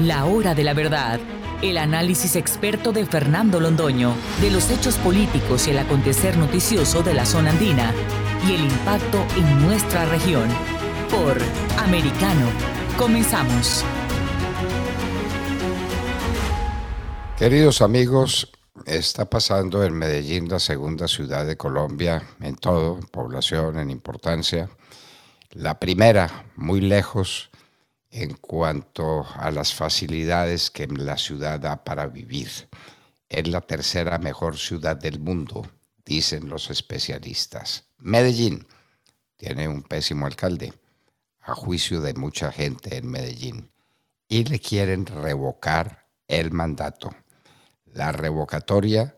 La hora de la verdad. El análisis experto de Fernando Londoño de los hechos políticos y el acontecer noticioso de la zona andina y el impacto en nuestra región. Por Americano. Comenzamos. Queridos amigos, está pasando en Medellín, la segunda ciudad de Colombia, en todo, en población, en importancia. La primera, muy lejos en cuanto a las facilidades que la ciudad da para vivir. Es la tercera mejor ciudad del mundo, dicen los especialistas. Medellín tiene un pésimo alcalde, a juicio de mucha gente en Medellín, y le quieren revocar el mandato la revocatoria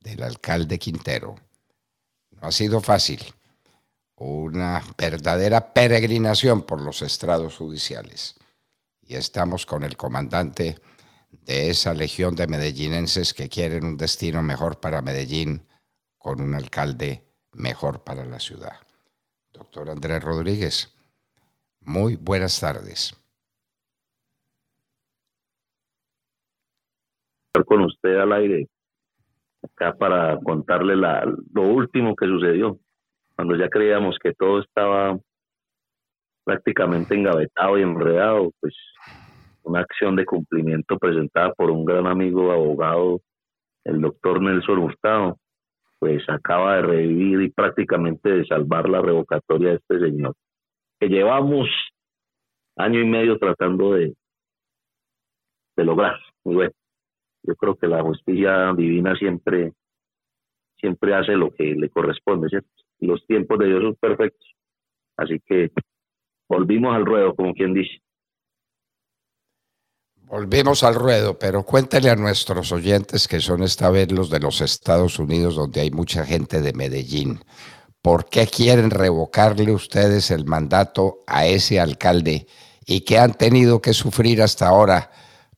del alcalde Quintero. No ha sido fácil, una verdadera peregrinación por los estrados judiciales. Y estamos con el comandante de esa legión de medellinenses que quieren un destino mejor para Medellín, con un alcalde mejor para la ciudad. Doctor Andrés Rodríguez, muy buenas tardes. con usted al aire acá para contarle la, lo último que sucedió, cuando ya creíamos que todo estaba prácticamente engavetado y enredado, pues una acción de cumplimiento presentada por un gran amigo abogado, el doctor Nelson Hurtado, pues acaba de revivir y prácticamente de salvar la revocatoria de este señor, que llevamos año y medio tratando de, de lograr. Muy bueno yo creo que la justicia divina siempre, siempre hace lo que le corresponde, ¿cierto? Los tiempos de Dios son perfectos. Así que volvimos al ruedo, como quien dice. Volvimos al ruedo, pero cuéntale a nuestros oyentes que son esta vez los de los Estados Unidos, donde hay mucha gente de Medellín. ¿Por qué quieren revocarle ustedes el mandato a ese alcalde y qué han tenido que sufrir hasta ahora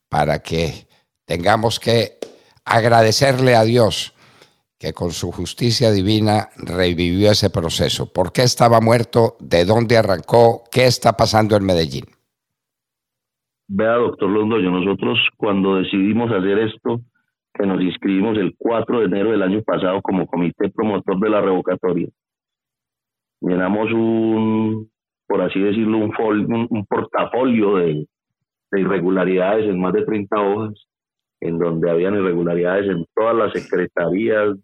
para que tengamos que agradecerle a Dios que con su justicia divina revivió ese proceso. ¿Por qué estaba muerto? ¿De dónde arrancó? ¿Qué está pasando en Medellín? Vea, doctor Londoño, nosotros cuando decidimos hacer esto, que nos inscribimos el 4 de enero del año pasado como comité promotor de la revocatoria, llenamos un, por así decirlo, un, un, portafolio de, de irregularidades en más de 30 hojas en donde habían irregularidades en todas las secretarías,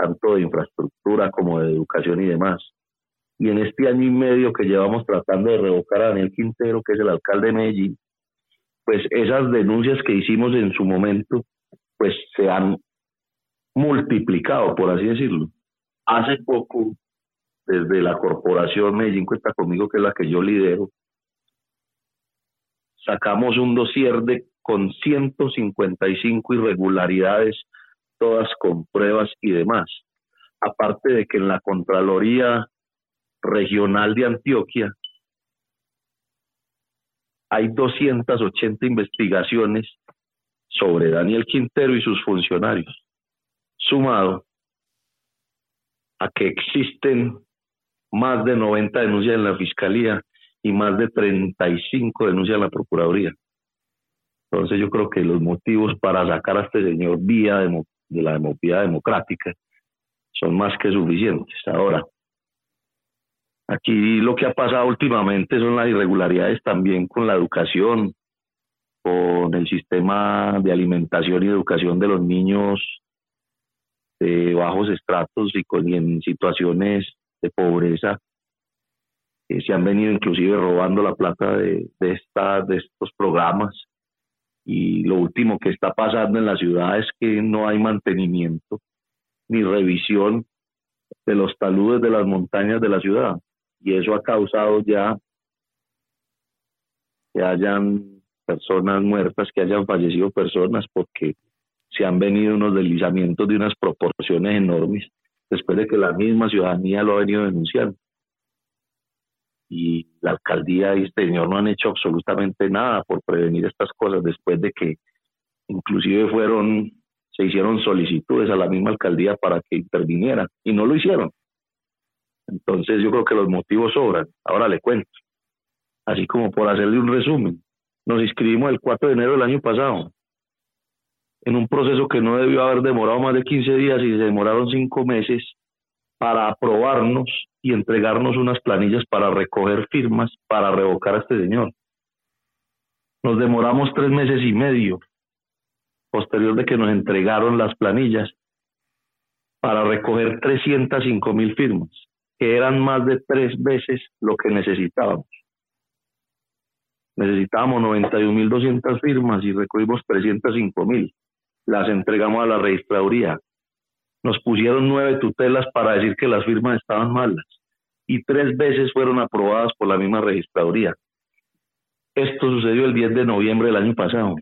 tanto de infraestructura como de educación y demás. Y en este año y medio que llevamos tratando de revocar a Daniel Quintero, que es el alcalde de Medellín, pues esas denuncias que hicimos en su momento, pues se han multiplicado, por así decirlo. Hace poco, desde la corporación Medellín Cuenta Conmigo, que es la que yo lidero, sacamos un dossier de con 155 irregularidades, todas con pruebas y demás. Aparte de que en la Contraloría Regional de Antioquia hay 280 investigaciones sobre Daniel Quintero y sus funcionarios, sumado a que existen más de 90 denuncias en la Fiscalía y más de 35 denuncias en la Procuraduría. Entonces yo creo que los motivos para sacar a este señor vía de, la democracia democrática son más que suficientes. Ahora, aquí lo que ha pasado últimamente son las irregularidades también con la educación, con el sistema de alimentación y educación de los niños de bajos estratos y, con, en situaciones de pobreza que se han venido inclusive robando la plata de, de, esta, de estos programas y lo último que está pasando en la ciudad es que no hay mantenimiento ni revisión de los taludes de las montañas de la ciudad. Y eso ha causado ya que hayan personas muertas, que hayan fallecido personas, porque se han venido unos deslizamientos de unas proporciones enormes después de que la misma ciudadanía lo ha venido denunciando. Y la alcaldía y este señor no han hecho absolutamente nada por prevenir estas cosas después de que inclusive fueron, se hicieron solicitudes a la misma alcaldía para que interviniera y no lo hicieron. Entonces yo creo que los motivos sobran. Ahora le cuento. Así como por hacerle un resumen. Nos inscribimos el 4 de enero del año pasado en un proceso que no debió haber demorado más de 15 días y se demoraron cinco meses para aprobarnos y entregarnos unas planillas para recoger firmas para revocar a este señor. Nos demoramos tres meses y medio posterior de que nos entregaron las planillas para recoger 305 mil firmas, que eran más de tres veces lo que necesitábamos. Necesitábamos 91.200 firmas y recogimos 305 mil las entregamos a la registraduría. Nos pusieron nueve tutelas para decir que las firmas estaban malas y tres veces fueron aprobadas por la misma registraduría. Esto sucedió el 10 de noviembre del año pasado.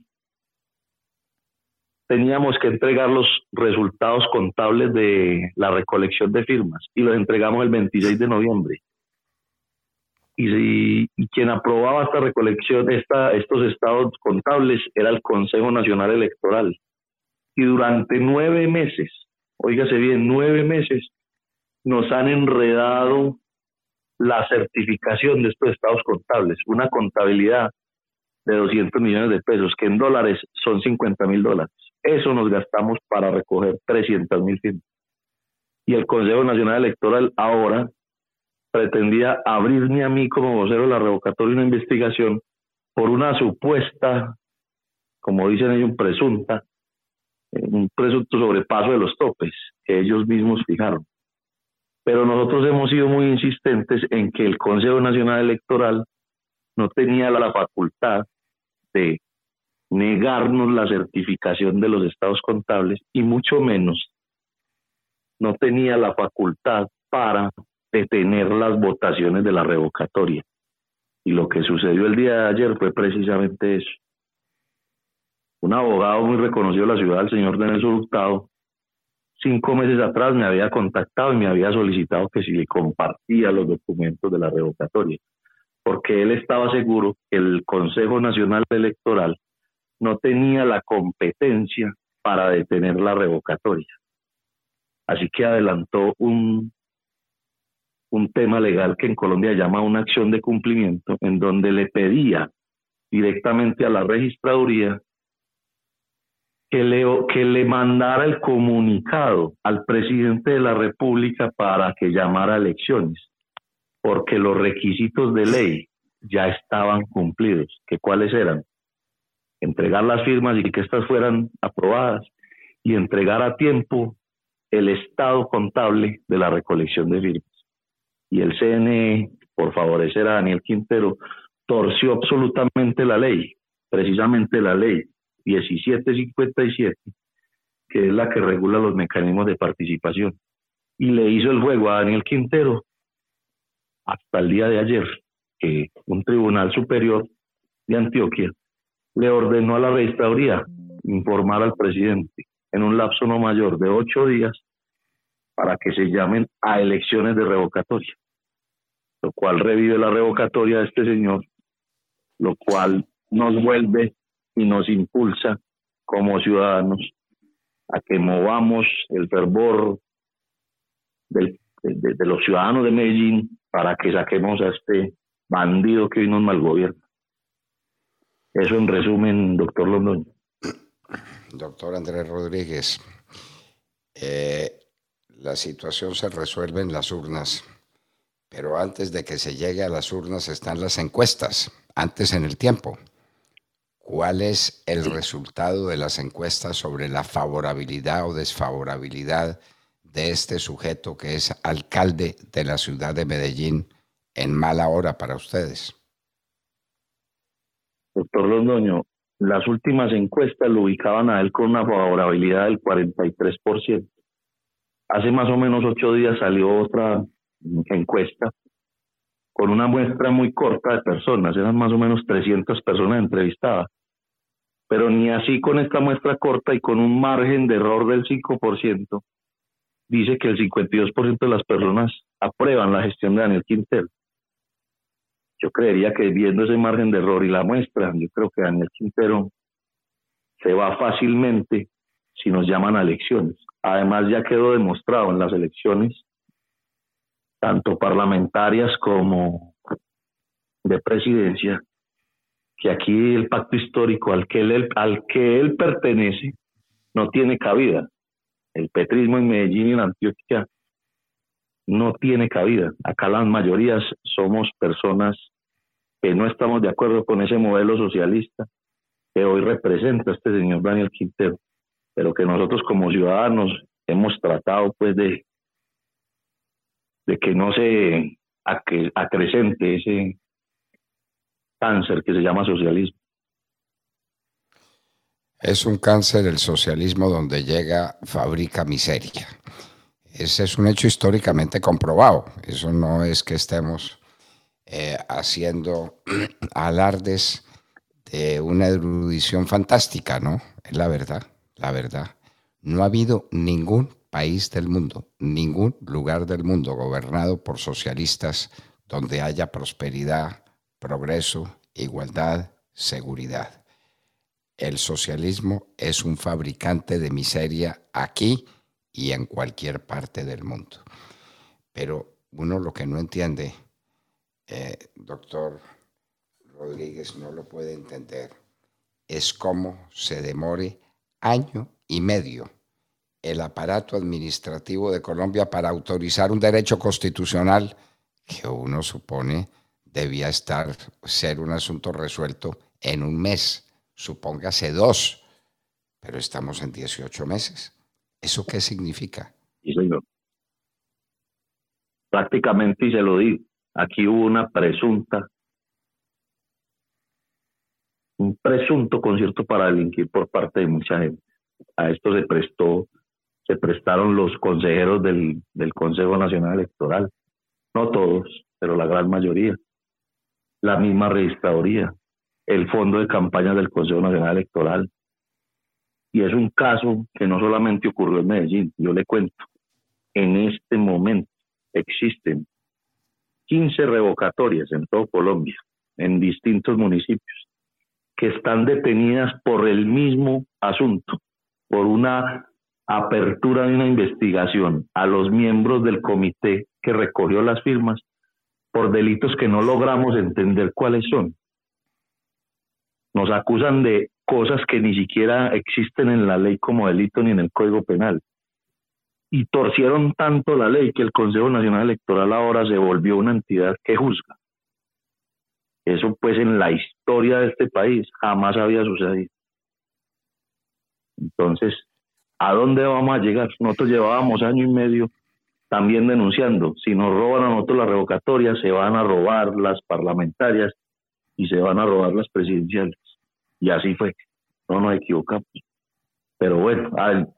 Teníamos que entregar los resultados contables de la recolección de firmas y los entregamos el 26 de noviembre. Y, quien aprobaba esta recolección, esta, estos estados contables, era el Consejo Nacional Electoral y durante nueve meses, oígase bien, nueve meses, nos han enredado la certificación de estos estados contables, una contabilidad de 200 millones de pesos, que en dólares son 50 mil dólares. Eso nos gastamos para recoger 300 mil firmas. Y el Consejo Nacional Electoral ahora pretendía abrirme a mí como vocero de la revocatoria una investigación por una supuesta, como dicen ellos, presunta un presunto sobrepaso de los topes que ellos mismos fijaron. Pero nosotros hemos sido muy insistentes en que el Consejo Nacional Electoral no tenía la facultad de negarnos la certificación de los estados contables y mucho menos no tenía la facultad para detener las votaciones de la revocatoria. Y lo que sucedió el día de ayer fue precisamente eso un abogado muy reconocido de la ciudad, el señor Nelson Hurtado, cinco meses atrás me había contactado y me había solicitado que si le compartía los documentos de la revocatoria, porque él estaba seguro que el Consejo Nacional Electoral no tenía la competencia para detener la revocatoria. Así que adelantó un, un tema legal que en Colombia llama una acción de cumplimiento, en donde le pedía directamente a la registraduría que le, que le mandara el comunicado al presidente de la República para que llamara elecciones, porque los requisitos de ley ya estaban cumplidos. ¿Que ¿Cuáles eran? Entregar las firmas y que éstas fueran aprobadas y entregar a tiempo el estado contable de la recolección de firmas. Y el CNE, por favorecer a Daniel Quintero, torció absolutamente la ley, precisamente la ley, 1757, que es la que regula los mecanismos de participación. Y le hizo el juego a Daniel Quintero hasta el día de ayer, que un tribunal superior de Antioquia le ordenó a la registraduría informar al presidente en un lapso no mayor de ocho días para que se llamen a elecciones de revocatoria, lo cual revive la revocatoria de este señor, lo cual nos vuelve y nos impulsa como ciudadanos a que movamos el fervor de, los ciudadanos de Medellín para que saquemos a este bandido que hoy nos malgobierna. Eso en resumen, doctor Londoño. Doctor Andrés Rodríguez, eh, la situación se resuelve en las urnas, pero antes de que se llegue a las urnas están las encuestas, antes en el tiempo. ¿Cuál es el resultado de las encuestas sobre la favorabilidad o desfavorabilidad de este sujeto que es alcalde de la ciudad de Medellín en mala hora para ustedes? Doctor Londoño, las últimas encuestas lo ubicaban a él con una favorabilidad del 43%. Hace más o menos ocho días salió otra encuesta con una muestra muy corta de personas, eran más o menos 300 personas entrevistadas pero ni así con esta muestra corta y con un margen de error del 5%, dice que el 52% de las personas aprueban la gestión de Daniel Quintero. Yo creería que viendo ese margen de error y la muestra, yo creo que Daniel Quintero se va fácilmente si nos llaman a elecciones. Además, ya quedó demostrado en las elecciones, tanto parlamentarias como de presidencia, que aquí el pacto histórico al que él, al que él pertenece no tiene cabida. El petrismo en Medellín y en Antioquia no tiene cabida. Acá las mayorías somos personas que no estamos de acuerdo con ese modelo socialista que hoy representa este señor Daniel Quintero, pero que nosotros como ciudadanos hemos tratado pues de, de que no se acrecente ese cáncer que se llama socialismo. Es un cáncer el socialismo donde llega, fabrica miseria. Ese es un hecho históricamente comprobado. Eso no es que estemos eh, haciendo alardes de una erudición fantástica, ¿no? Es la verdad, la verdad. No ha habido ningún país del mundo, ningún lugar del mundo gobernado por socialistas donde haya prosperidad, progreso, igualdad, seguridad. El socialismo es un fabricante de miseria aquí y en cualquier parte del mundo. Pero uno lo que no entiende, eh, doctor Rodríguez no lo puede entender, es cómo se demore año y medio el aparato administrativo de Colombia para autorizar un derecho constitucional que uno supone debía estar, ser un asunto resuelto en un mes, supóngase dos, pero estamos en 18 meses. ¿Eso qué significa? Sí, señor. Prácticamente, y se lo digo, aquí hubo una presunta, un presunto concierto para delinquir por parte de mucha gente. A esto se prestó, se prestaron los consejeros del, del Consejo Nacional Electoral, no todos, pero la gran mayoría, la misma registraduría, el fondo de campaña del Consejo Nacional Electoral, y es un caso que no solamente ocurrió en Medellín, yo le cuento, en este momento existen 15 revocatorias en todo Colombia, en distintos municipios, que están detenidas por el mismo asunto, por una apertura de una investigación a los miembros del comité que recogió las firmas por delitos que no logramos entender cuáles son. Nos acusan de cosas que ni siquiera existen en la ley como delito ni en el Código Penal. Y torcieron tanto la ley que el Consejo Nacional Electoral ahora se volvió una entidad que juzga. Eso pues en la historia de este país jamás había sucedido. Entonces, ¿a dónde vamos a llegar? Nosotros llevábamos año y medio también denunciando, si nos roban a nosotros las revocatorias, se van a robar las parlamentarias y se van a robar las presidenciales. Y así fue, no nos equivocamos. Pero bueno,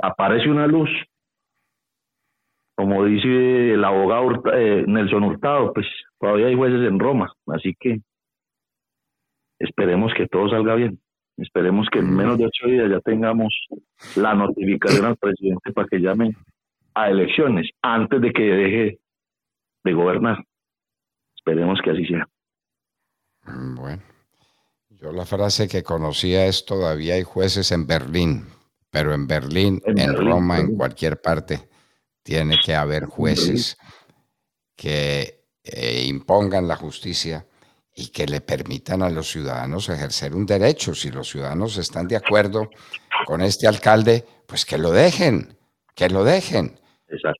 aparece una luz, como dice el abogado eh, Nelson Hurtado, pues todavía hay jueces en Roma, así que esperemos que todo salga bien. Esperemos que en menos de ocho días ya tengamos la notificación al presidente para que llame a elecciones antes de que deje de gobernar. Esperemos que así sea. Bueno. Yo la frase que conocía es todavía hay jueces en Berlín, pero en Berlín, en, Roma, en cualquier parte, tiene que haber jueces que eh, impongan la justicia y que le permitan a los ciudadanos ejercer un derecho. Si los ciudadanos están de acuerdo con este alcalde, pues que lo dejen, que lo dejen.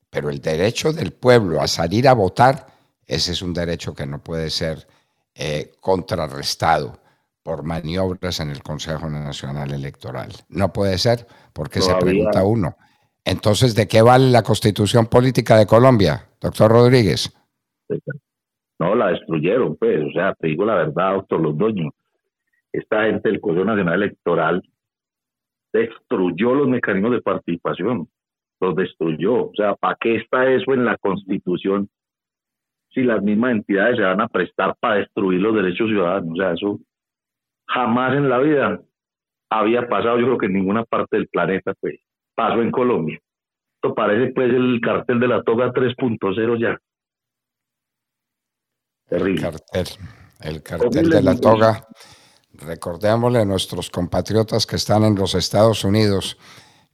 Pero el derecho del pueblo a salir a votar, ese es un derecho que no puede ser eh, contrarrestado por maniobras en el Consejo Nacional Electoral. No puede ser porque se pregunta uno. Entonces, ¿de qué vale la constitución política de Colombia, doctor Rodríguez? No, la destruyeron, pues. O sea, te digo la verdad, doctor Londoño. Esta gente del Consejo Nacional Electoral destruyó los mecanismos de participación. Los destruyó. O sea, ¿para qué está eso en la constitución si las mismas entidades se van a prestar para destruir los derechos ciudadanos? O sea, eso jamás en la vida había pasado, yo creo que en ninguna parte del planeta, pues, pasó en Colombia. Esto parece, pues, el cartel de la toga 3.0 ya. Terrible. El cartel, el cartel de la toga. Recordémosle a nuestros compatriotas que están en los Estados Unidos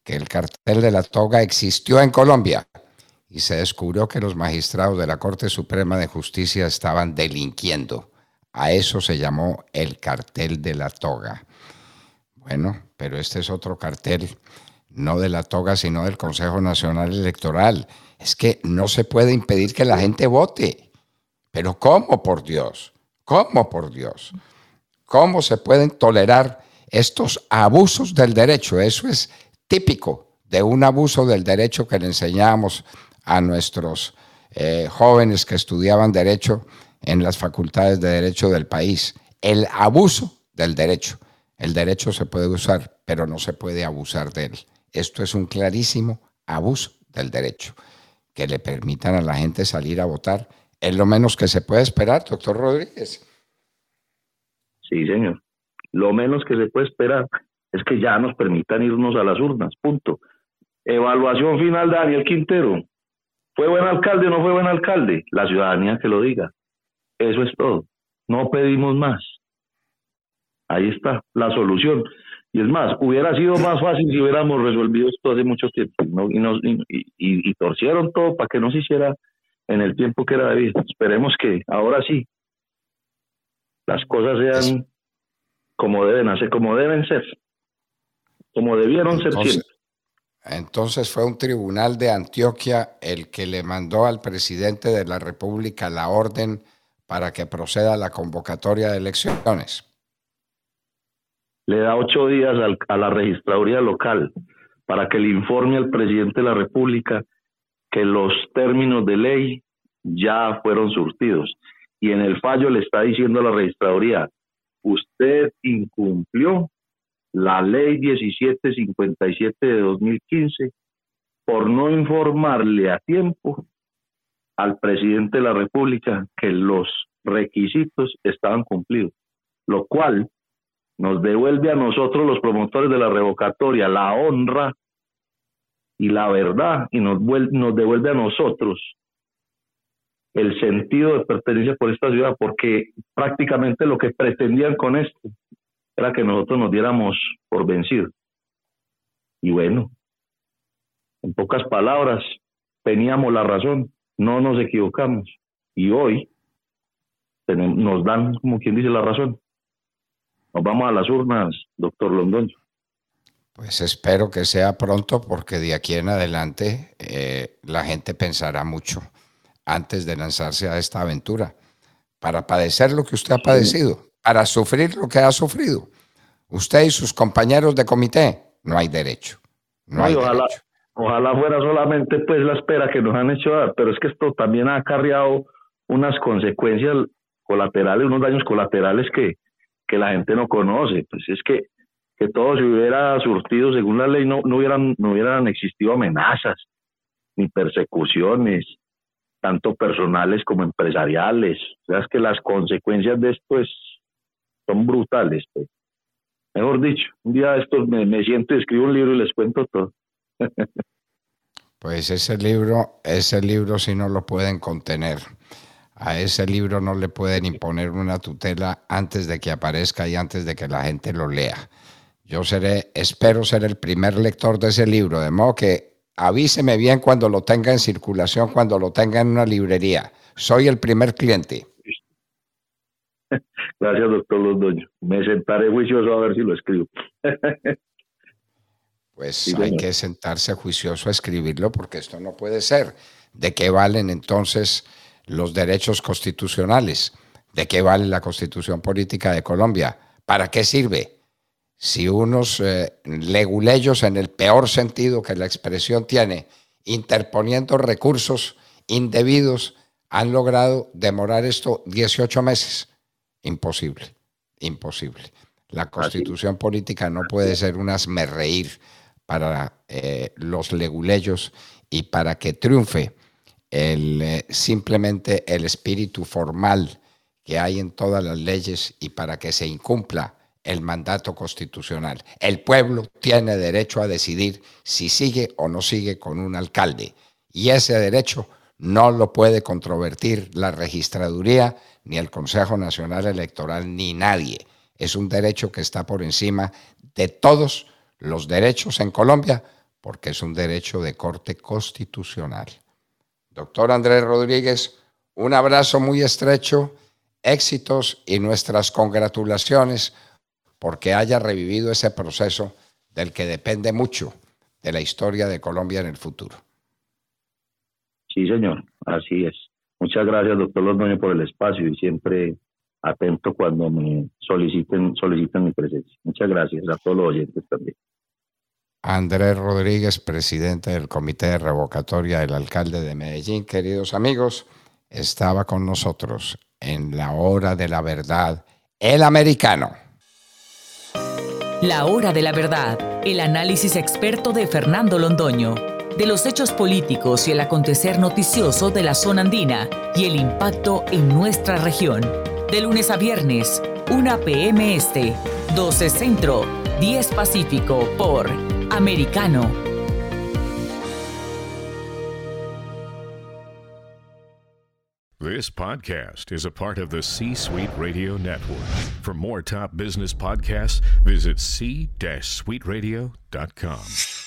que el cartel de la toga existió en Colombia y se descubrió que los magistrados de la Corte Suprema de Justicia estaban delinquiendo. A eso se llamó el cartel de la toga. Bueno, pero este es otro cartel, no de la toga, sino del Consejo Nacional Electoral. Es que no se puede impedir que la gente vote. Pero ¿cómo, por Dios? ¿Cómo, por Dios? ¿Cómo se pueden tolerar estos abusos del derecho? Eso es típico de un abuso del derecho que le enseñamos a nuestros eh, jóvenes que estudiaban derecho en las facultades de derecho del país. El abuso del derecho. El derecho se puede usar, pero no se puede abusar de él. Esto es un clarísimo abuso del derecho. Que le permitan a la gente salir a votar es lo menos que se puede esperar, doctor Rodríguez. Sí, señor. Lo menos que se puede esperar es que ya nos permitan irnos a las urnas, punto. Evaluación final de Daniel Quintero. ¿Fue buen alcalde o no fue buen alcalde? La ciudadanía que lo diga. Eso es todo. No pedimos más. Ahí está la solución. Y es más, hubiera sido más fácil si hubiéramos resolvido esto hace mucho tiempo. Y, torcieron todo para que no se hiciera en el tiempo que era debido. Esperemos que ahora sí las cosas sean como deben hacer, como deben ser, como debieron ser siempre. Entonces fue un tribunal de Antioquia el que le mandó al presidente de la República la orden para que proceda a la convocatoria de elecciones. Le da ocho días a la registraduría local para que le informe al presidente de la República que los términos de ley ya fueron surtidos. Y en el fallo le está diciendo a la registraduría, usted incumplió la ley 1757 de 2015 por no informarle a tiempo al presidente de la República que los requisitos estaban cumplidos, lo cual nos devuelve a nosotros los promotores de la revocatoria la honra y la verdad y nos, nos devuelve a nosotros el sentido de pertenencia por esta ciudad, porque prácticamente lo que pretendían con esto era que nosotros nos diéramos por vencidos. Y bueno, en pocas palabras, teníamos la razón, no nos equivocamos. Y hoy nos dan, como quien dice, la razón. Nos vamos a las urnas, doctor Londoño. Pues espero que sea pronto porque de aquí en adelante eh, la gente pensará mucho antes de lanzarse a esta aventura, para padecer lo que usted ha padecido, para sufrir lo que ha sufrido. Usted y sus compañeros de comité, no hay derecho. No hay ojalá, ojalá fuera solamente pues la espera que nos han hecho dar, pero es que esto también ha acarreado unas consecuencias colaterales, unos daños colaterales que, que la gente no conoce. Pues es que, que todo se hubiera surtido según la ley, no, no, hubieran, no hubieran existido amenazas, ni persecuciones, tanto personales como empresariales. O sea, es que las consecuencias de esto es, son brutales. Pues. Mejor dicho, un día esto me, me siento y escribo un libro y les cuento todo. pues ese libro, ese libro sí no lo pueden contener. A ese libro no le pueden imponer una tutela antes de que aparezca y antes de que la gente lo lea. Yo seré, espero ser el primer lector de ese libro, de modo que avíseme bien cuando lo tenga en circulación, cuando lo tenga en una librería. Soy el primer cliente. Gracias, doctor Londoño. Me sentaré juicioso a ver si lo escribo. Pues hay que sentarse juicioso a escribirlo porque esto no puede ser. ¿De qué valen entonces los derechos constitucionales? ¿De qué vale la constitución política de Colombia? ¿Para qué sirve? si unos eh, leguleyos en el peor sentido que la expresión tiene, interponiendo recursos indebidos, han logrado demorar esto 18 meses. Imposible, imposible. La constitución política no puede ser un reír para eh, los leguleyos y para que triunfe el, eh, simplemente el espíritu formal que hay en todas las leyes y para que se incumpla el mandato constitucional. El pueblo tiene derecho a decidir si sigue o no sigue con un alcalde. Y ese derecho no lo puede controvertir la registraduría, ni el Consejo Nacional Electoral, ni nadie. Es un derecho que está por encima de todos los derechos en Colombia, porque es un derecho de corte constitucional. Doctor Andrés Rodríguez, un abrazo muy estrecho, éxitos y nuestras congratulaciones porque haya revivido ese proceso del que depende mucho de la historia de Colombia en el futuro. Sí, señor, así es. Muchas gracias, doctor Londoño, por el espacio y siempre atento cuando me soliciten, soliciten mi presencia. Muchas gracias a todos los oyentes también. Andrés Rodríguez, presidente del Comité de Revocatoria del Alcalde de Medellín. Queridos amigos, estaba con nosotros en la hora de la verdad, el americano. La hora de la verdad, el análisis experto de Fernando Londoño de los hechos políticos y el acontecer noticioso de la zona andina y el impacto en nuestra región. De lunes a viernes, 1 p.m. Este, 12 Centro, 10 Pacífico por Americano. This podcast is a part of the C Suite Radio Network. For more top business podcasts, visit c-suiteradio.com.